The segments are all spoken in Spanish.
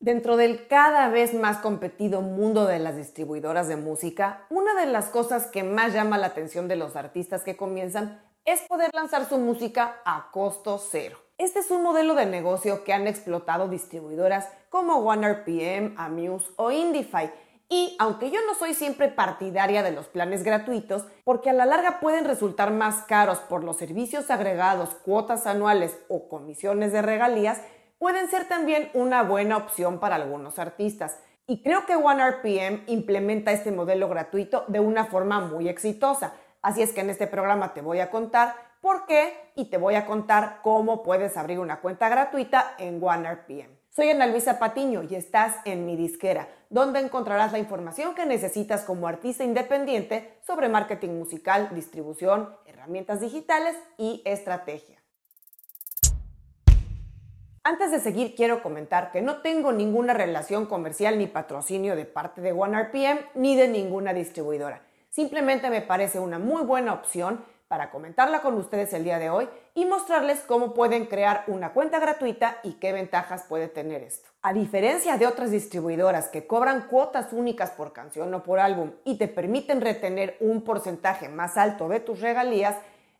Dentro del cada vez más competido mundo de las distribuidoras de música, una de las cosas que más llama la atención de los artistas que comienzan es poder lanzar su música a costo cero. Este es un modelo de negocio que han explotado distribuidoras como OneRPM, Amuse o Indify. Y aunque yo no soy siempre partidaria de los planes gratuitos, porque a la larga pueden resultar más caros por los servicios agregados, cuotas anuales o comisiones de regalías, pueden ser también una buena opción para algunos artistas. Y creo que OneRPM implementa este modelo gratuito de una forma muy exitosa. Así es que en este programa te voy a contar por qué y te voy a contar cómo puedes abrir una cuenta gratuita en OneRPM. Soy Ana Luisa Patiño y estás en mi disquera, donde encontrarás la información que necesitas como artista independiente sobre marketing musical, distribución, herramientas digitales y estrategia. Antes de seguir, quiero comentar que no tengo ninguna relación comercial ni patrocinio de parte de OneRPM ni de ninguna distribuidora. Simplemente me parece una muy buena opción para comentarla con ustedes el día de hoy y mostrarles cómo pueden crear una cuenta gratuita y qué ventajas puede tener esto. A diferencia de otras distribuidoras que cobran cuotas únicas por canción o por álbum y te permiten retener un porcentaje más alto de tus regalías,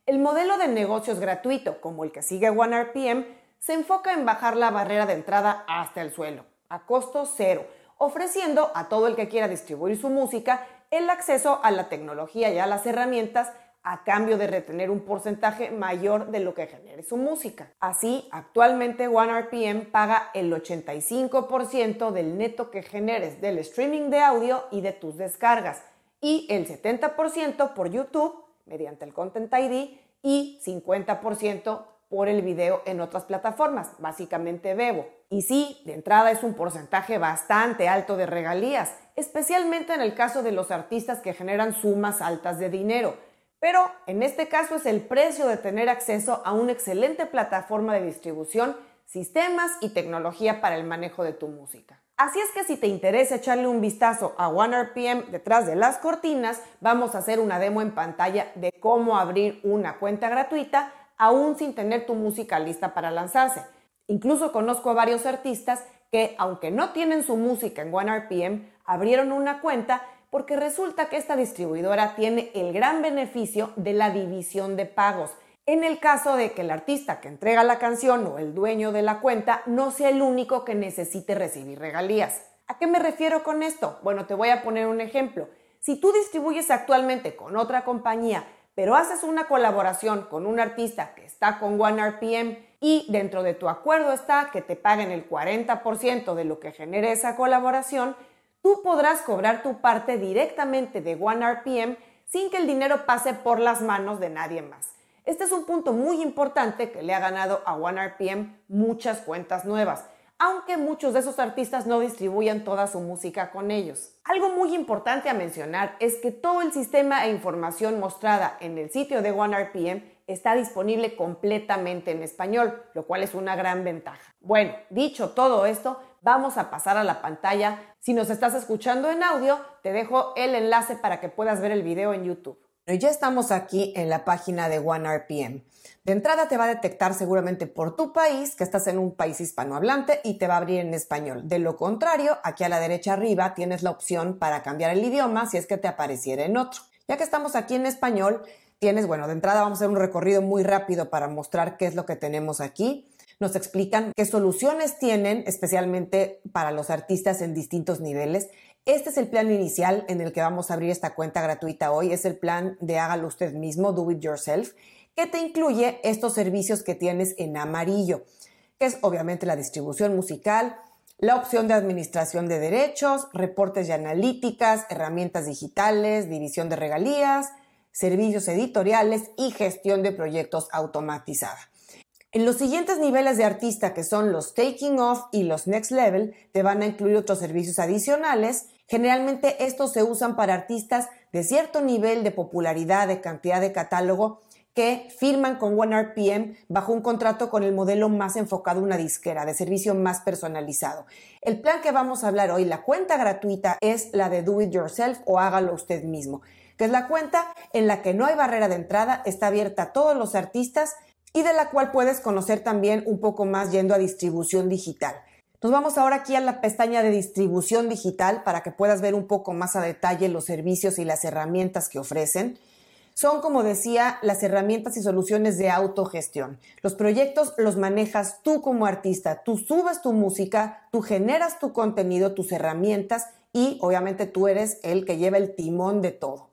el modelo de negocios gratuito, como el que sigue OneRPM, se enfoca en bajar la barrera de entrada hasta el suelo, a costo cero, ofreciendo a todo el que quiera distribuir su música el acceso a la tecnología y a las herramientas a cambio de retener un porcentaje mayor de lo que genere su música. Así, actualmente OneRPM paga el 85% del neto que generes del streaming de audio y de tus descargas y el 70% por YouTube mediante el Content ID y 50% por el video en otras plataformas, básicamente Bebo. Y sí, de entrada es un porcentaje bastante alto de regalías, especialmente en el caso de los artistas que generan sumas altas de dinero. Pero en este caso es el precio de tener acceso a una excelente plataforma de distribución, sistemas y tecnología para el manejo de tu música. Así es que si te interesa echarle un vistazo a OneRPM detrás de las cortinas, vamos a hacer una demo en pantalla de cómo abrir una cuenta gratuita aún sin tener tu música lista para lanzarse. Incluso conozco a varios artistas que, aunque no tienen su música en OneRPM, abrieron una cuenta porque resulta que esta distribuidora tiene el gran beneficio de la división de pagos. En el caso de que el artista que entrega la canción o el dueño de la cuenta no sea el único que necesite recibir regalías. ¿A qué me refiero con esto? Bueno, te voy a poner un ejemplo. Si tú distribuyes actualmente con otra compañía pero haces una colaboración con un artista que está con OneRPM y dentro de tu acuerdo está que te paguen el 40% de lo que genere esa colaboración, tú podrás cobrar tu parte directamente de OneRPM sin que el dinero pase por las manos de nadie más. Este es un punto muy importante que le ha ganado a OneRPM muchas cuentas nuevas aunque muchos de esos artistas no distribuyan toda su música con ellos. Algo muy importante a mencionar es que todo el sistema e información mostrada en el sitio de OneRPM está disponible completamente en español, lo cual es una gran ventaja. Bueno, dicho todo esto, vamos a pasar a la pantalla. Si nos estás escuchando en audio, te dejo el enlace para que puedas ver el video en YouTube. Ya estamos aquí en la página de OneRPM. De entrada te va a detectar seguramente por tu país que estás en un país hispanohablante y te va a abrir en español. De lo contrario, aquí a la derecha arriba tienes la opción para cambiar el idioma si es que te apareciera en otro. Ya que estamos aquí en español, tienes, bueno, de entrada vamos a hacer un recorrido muy rápido para mostrar qué es lo que tenemos aquí. Nos explican qué soluciones tienen, especialmente para los artistas en distintos niveles este es el plan inicial en el que vamos a abrir esta cuenta gratuita hoy. Es el plan de hágalo usted mismo, do it yourself, que te incluye estos servicios que tienes en amarillo, que es obviamente la distribución musical, la opción de administración de derechos, reportes y analíticas, herramientas digitales, división de regalías, servicios editoriales y gestión de proyectos automatizada. En los siguientes niveles de artista, que son los Taking Off y los Next Level, te van a incluir otros servicios adicionales. Generalmente estos se usan para artistas de cierto nivel de popularidad, de cantidad de catálogo, que firman con OneRPM bajo un contrato con el modelo más enfocado una disquera, de servicio más personalizado. El plan que vamos a hablar hoy, la cuenta gratuita, es la de Do It Yourself o hágalo usted mismo, que es la cuenta en la que no hay barrera de entrada, está abierta a todos los artistas y de la cual puedes conocer también un poco más yendo a distribución digital. Nos vamos ahora aquí a la pestaña de distribución digital para que puedas ver un poco más a detalle los servicios y las herramientas que ofrecen. Son, como decía, las herramientas y soluciones de autogestión. Los proyectos los manejas tú como artista, tú subes tu música, tú generas tu contenido, tus herramientas y obviamente tú eres el que lleva el timón de todo.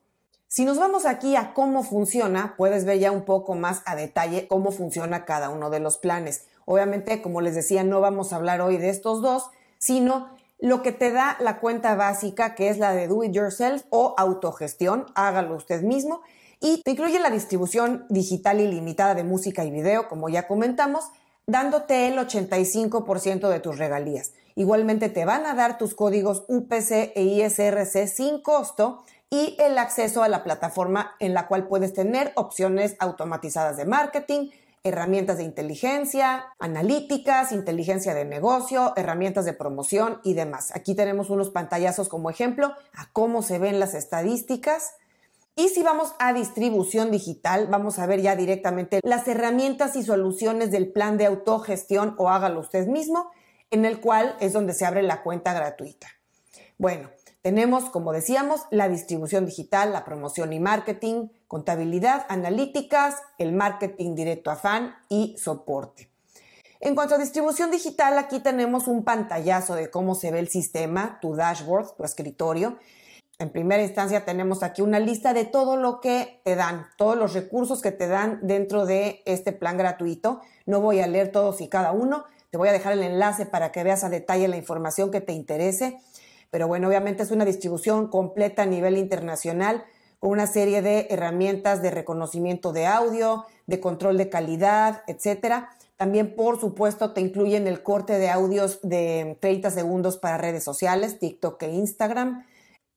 Si nos vamos aquí a cómo funciona, puedes ver ya un poco más a detalle cómo funciona cada uno de los planes. Obviamente, como les decía, no vamos a hablar hoy de estos dos, sino lo que te da la cuenta básica, que es la de Do It Yourself o autogestión, hágalo usted mismo, y te incluye la distribución digital ilimitada de música y video, como ya comentamos, dándote el 85% de tus regalías. Igualmente te van a dar tus códigos UPC e ISRC sin costo y el acceso a la plataforma en la cual puedes tener opciones automatizadas de marketing, herramientas de inteligencia, analíticas, inteligencia de negocio, herramientas de promoción y demás. Aquí tenemos unos pantallazos como ejemplo a cómo se ven las estadísticas. Y si vamos a distribución digital, vamos a ver ya directamente las herramientas y soluciones del plan de autogestión o hágalo usted mismo, en el cual es donde se abre la cuenta gratuita. Bueno, tenemos, como decíamos, la distribución digital, la promoción y marketing, contabilidad, analíticas, el marketing directo a fan y soporte. En cuanto a distribución digital, aquí tenemos un pantallazo de cómo se ve el sistema, tu dashboard, tu escritorio. En primera instancia tenemos aquí una lista de todo lo que te dan, todos los recursos que te dan dentro de este plan gratuito. No voy a leer todos y cada uno, te voy a dejar el enlace para que veas a detalle la información que te interese. Pero bueno, obviamente es una distribución completa a nivel internacional con una serie de herramientas de reconocimiento de audio, de control de calidad, etcétera. También, por supuesto, te incluyen el corte de audios de 30 segundos para redes sociales, TikTok e Instagram.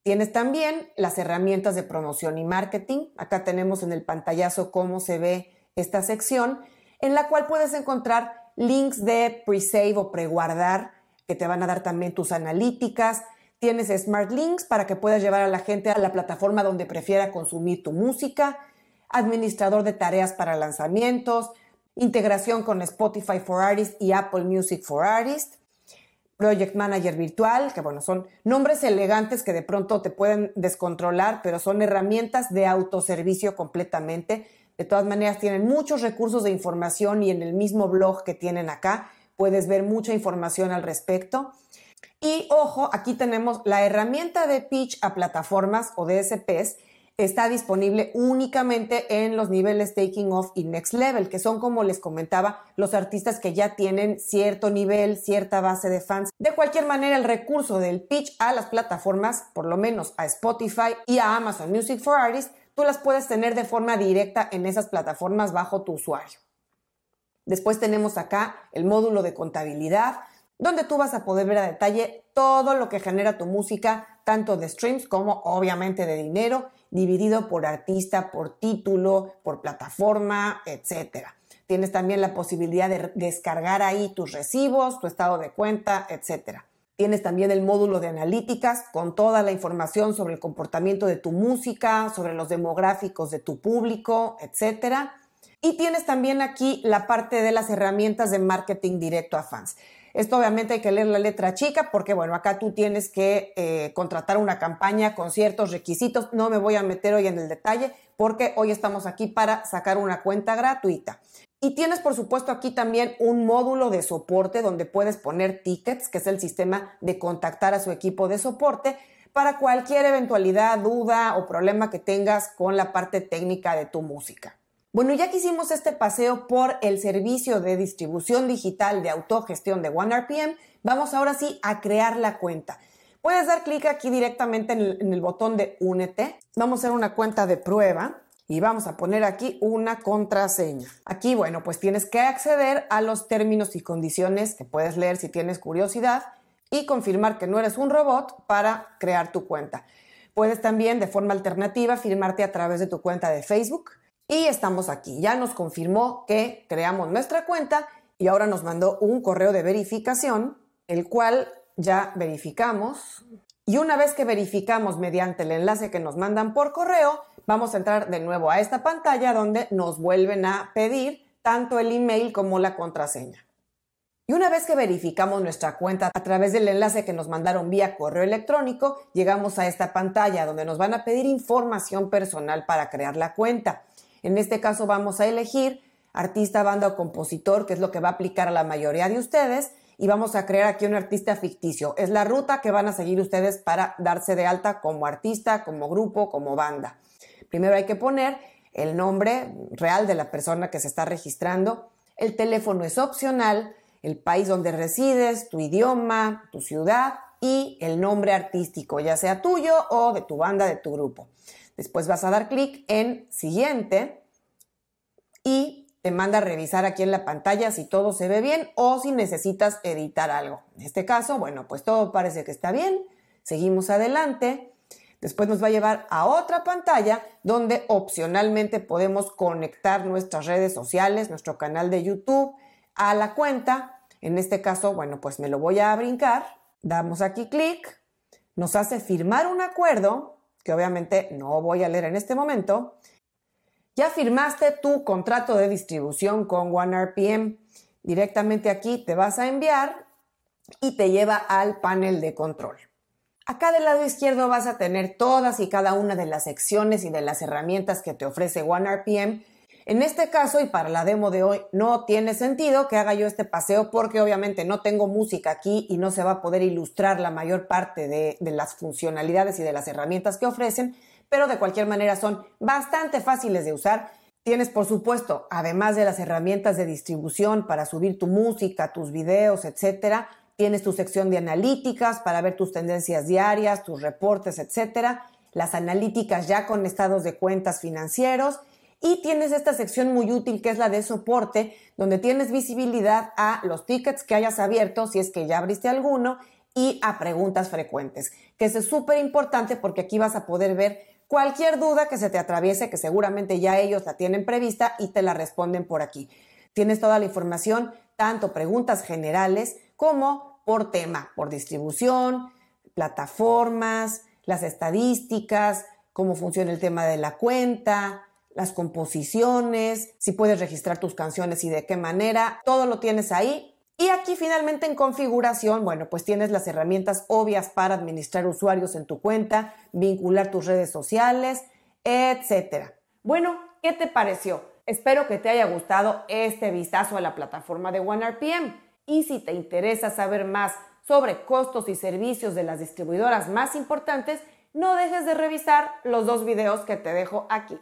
Tienes también las herramientas de promoción y marketing. Acá tenemos en el pantallazo cómo se ve esta sección, en la cual puedes encontrar links de pre-save o preguardar que te van a dar también tus analíticas, Tienes Smart Links para que puedas llevar a la gente a la plataforma donde prefiera consumir tu música, administrador de tareas para lanzamientos, integración con Spotify for Artists y Apple Music for Artists, Project Manager virtual, que bueno, son nombres elegantes que de pronto te pueden descontrolar, pero son herramientas de autoservicio completamente. De todas maneras, tienen muchos recursos de información y en el mismo blog que tienen acá puedes ver mucha información al respecto. Y ojo, aquí tenemos la herramienta de pitch a plataformas o DSPs está disponible únicamente en los niveles Taking Off y Next Level, que son, como les comentaba, los artistas que ya tienen cierto nivel, cierta base de fans. De cualquier manera, el recurso del pitch a las plataformas, por lo menos a Spotify y a Amazon Music for Artists, tú las puedes tener de forma directa en esas plataformas bajo tu usuario. Después tenemos acá el módulo de contabilidad, donde tú vas a poder ver a detalle todo lo que genera tu música, tanto de streams como obviamente de dinero, dividido por artista, por título, por plataforma, etc. Tienes también la posibilidad de descargar ahí tus recibos, tu estado de cuenta, etc. Tienes también el módulo de analíticas con toda la información sobre el comportamiento de tu música, sobre los demográficos de tu público, etc. Y tienes también aquí la parte de las herramientas de marketing directo a fans. Esto obviamente hay que leer la letra chica porque, bueno, acá tú tienes que eh, contratar una campaña con ciertos requisitos. No me voy a meter hoy en el detalle porque hoy estamos aquí para sacar una cuenta gratuita. Y tienes, por supuesto, aquí también un módulo de soporte donde puedes poner tickets, que es el sistema de contactar a su equipo de soporte para cualquier eventualidad, duda o problema que tengas con la parte técnica de tu música. Bueno, ya que hicimos este paseo por el servicio de distribución digital de autogestión de OneRPM, vamos ahora sí a crear la cuenta. Puedes dar clic aquí directamente en el, en el, botón de Únete. Vamos a hacer una cuenta de prueba y vamos a poner aquí una contraseña. Aquí, bueno, pues tienes que acceder a los términos y condiciones que puedes leer si tienes curiosidad y confirmar que no eres un robot para crear tu cuenta. Puedes también de forma alternativa firmarte a través de tu cuenta de Facebook y estamos aquí. Ya nos confirmó que creamos nuestra cuenta y ahora nos mandó un correo de verificación, el cual ya verificamos. Y una vez que verificamos mediante el enlace que nos mandan por correo, vamos a entrar de nuevo a esta pantalla donde nos vuelven a pedir tanto el email como la contraseña. Y una vez que verificamos nuestra cuenta a través del enlace que nos mandaron vía correo electrónico, llegamos a esta pantalla donde nos van a pedir información personal para crear la cuenta. En este caso vamos a elegir artista, banda o compositor, que es lo que va a aplicar a la mayoría de ustedes, y vamos a crear aquí un artista ficticio. Es la ruta que van a seguir ustedes para darse de alta como artista, como grupo, como banda. Primero hay que poner el nombre real de la persona que se está registrando. El teléfono es opcional el país donde resides, tu idioma, tu ciudad y el nombre artístico, ya sea tuyo o de tu banda, de tu grupo. Después vas a dar clic en siguiente y te manda a revisar aquí en la pantalla si todo se ve bien o si necesitas editar algo. En este caso, bueno, pues todo parece que está bien. Seguimos adelante. Después nos va a llevar a otra pantalla donde opcionalmente podemos conectar nuestras redes sociales, nuestro canal de YouTube, a la cuenta. En este caso, bueno, pues me lo voy a brincar. Damos aquí clic. Nos hace firmar un acuerdo, que obviamente no voy a leer en este momento. Ya firmaste tu contrato de distribución con OneRPM. Directamente aquí te vas a enviar y te lleva al panel de control. Acá del lado izquierdo vas a tener todas y cada una de las secciones y de las herramientas que te ofrece OneRPM en este caso y para la demo de hoy no tiene sentido que haga yo este paseo porque obviamente no tengo música aquí y no se va a poder ilustrar la mayor parte de, las funcionalidades y de las herramientas que ofrecen, pero de cualquier manera son bastante fáciles de usar. Tienes, por supuesto, además de las herramientas de distribución para subir tu música, tus videos, etcétera, tienes tu sección de analíticas para ver tus tendencias diarias, tus reportes, etcétera, las analíticas ya con estados de cuentas financieros y tienes esta sección muy útil que es la de soporte, donde tienes visibilidad a los tickets que hayas abierto, si es que ya abriste alguno, y a preguntas frecuentes, que es súper importante porque aquí vas a poder ver cualquier duda que se te atraviese, que seguramente ya ellos la tienen prevista y te la responden por aquí. Tienes toda la información, tanto preguntas generales como por tema, por distribución, plataformas, las estadísticas, cómo funciona el tema de la cuenta, las composiciones, si puedes registrar tus canciones y de qué manera, todo lo tienes ahí. Y aquí finalmente en configuración, bueno, pues tienes las herramientas obvias para administrar usuarios en tu cuenta, vincular tus redes sociales, etc. Bueno, ¿qué te pareció? Espero que te haya gustado este vistazo a la plataforma de OneRPM. Y si te interesa saber más sobre costos y servicios de las distribuidoras más importantes, no dejes de revisar los dos videos que te dejo aquí.